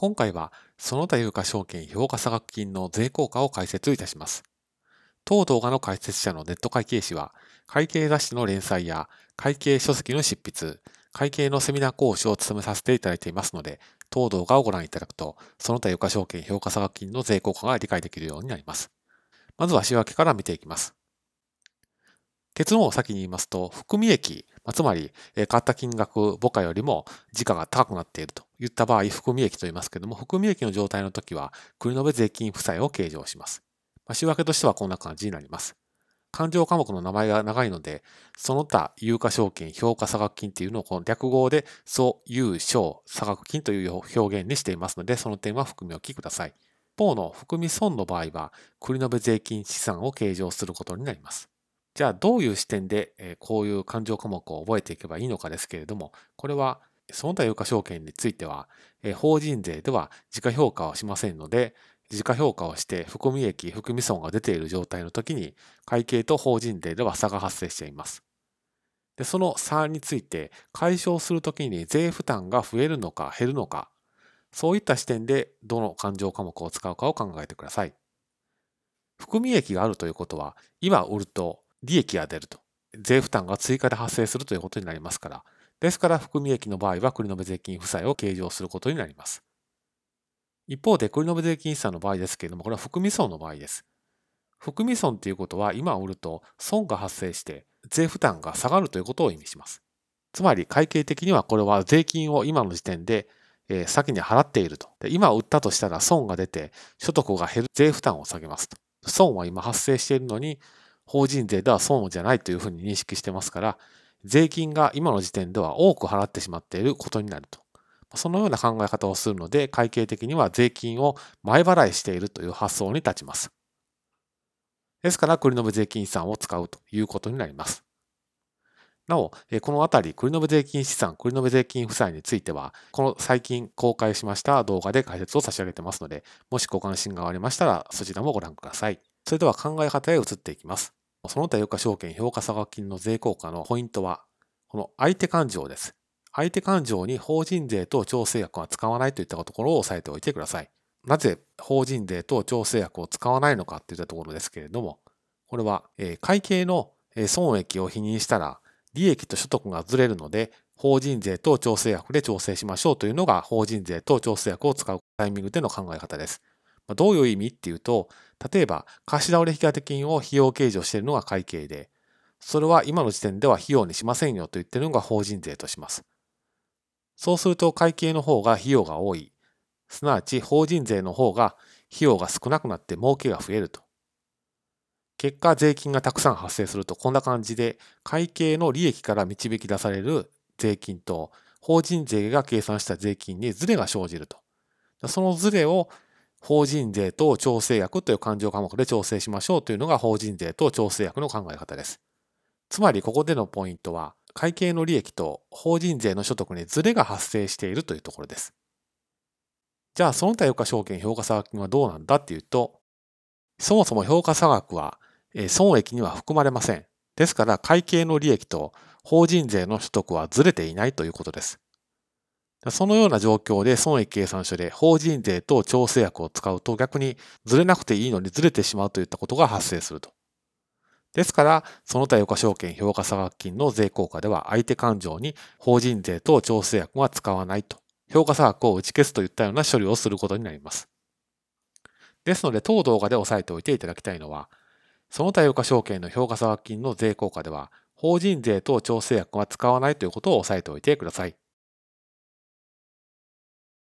今回は、その他有価証券評価差額金の税効果を解説いたします。当動画の解説者のネット会計士は、会計雑誌の連載や会計書籍の執筆、会計のセミナー講師を務めさせていただいていますので、当動画をご覧いただくと、その他有価証券評価差額金の税効果が理解できるようになります。まずは仕分けから見ていきます。結論を先に言いますと、含み益、つまり、買った金額母価よりも時価が高くなっているといった場合、含み益と言いますけれども、含み益の状態の時は、繰延税金負債を計上します。ま、仕分けとしてはこんな感じになります。勘定科目の名前が長いので、その他有価証券評価差額金っていうのをこの略語で、素有償差額金という表現にしていますので、その点は含み置きください。一方の含み損の場合は、繰延税金資産を計上することになります。じゃあどういう視点でこういう勘定科目を覚えていけばいいのかですけれども、これはその他有価証券については、法人税では時価評価をしませんので、時価評価をして含み益、含み損が出ている状態の時に会計と法人税では差が発生しています。でその差について解消するときに税負担が増えるのか減るのか、そういった視点でどの勘定科目を使うかを考えてください。含み益があるということは、今売ると利益が出ると。税負担が追加で発生するということになりますから。ですから、含み益の場合は繰延税金負債を計上することになります。一方で、繰延税金資産の場合ですけれども、これは含み損の場合です。含み損ということは、今売ると損が発生して税負担が下がるということを意味します。つまり、会計的にはこれは税金を今の時点で、え、先に払っていると。で今売ったとしたら損が出て、所得が減る税負担を下げますと。損は今発生しているのに、法人税では損じゃないというふうに認識してますから、税金が今の時点では多く払ってしまっていることになると。そのような考え方をするので、会計的には税金を前払いしているという発想に立ちます。ですから、繰延税金資産を使うということになります。なお、このあたり、繰延税金資産、繰延税金負債については、この最近公開しました動画で解説を差し上げてますので、もしご関心がありましたら、そちらもご覧ください。それでは考え方へ移っていきます。その他有価証券評価差額金の税効果のポイントは、この相手勘定です。相手勘定に法人税と調整薬は使わないといったところを押さえておいてください。なぜ法人税と調整薬を使わないのかといったところですけれども、これは、会計の損益を否認したら、利益と所得がずれるので、法人税と調整薬で調整しましょうというのが、法人税と調整薬を使うタイミングでの考え方です。どういう意味っていうと、例えば、貸倒れ引当金を費用計上しているのが会計で、それは今の時点では費用にしませんよと言っているのが法人税とします。そうすると会計の方が費用が多い。すなわち法人税の方が費用が少なくなって儲けが増えると。結果、税金がたくさん発生するとこんな感じで会計の利益から導き出される税金と法人税が計算した税金にズレが生じると。そのズレを法人税と調整薬という勘定科目で調整しましょうというのが法人税と調整薬の考え方です。つまりここでのポイントは会計の利益と法人税の所得にズレが発生しているというところです。じゃあその他有価証券評価差額金はどうなんだっていうとそもそも評価差額は損益には含まれません。ですから会計の利益と法人税の所得はずれていないということです。そのような状況で損益計算書で法人税と調整薬を使うと逆にずれなくていいのにずれてしまうといったことが発生すると。ですから、その他余価証券評価差額金の税効果では相手勘定に法人税と調整薬は使わないと。評価差額を打ち消すといったような処理をすることになります。ですので、当動画で押さえておいていただきたいのは、その他余価証券の評価差額金の税効果では、法人税と調整薬は使わないということを押さえておいてください。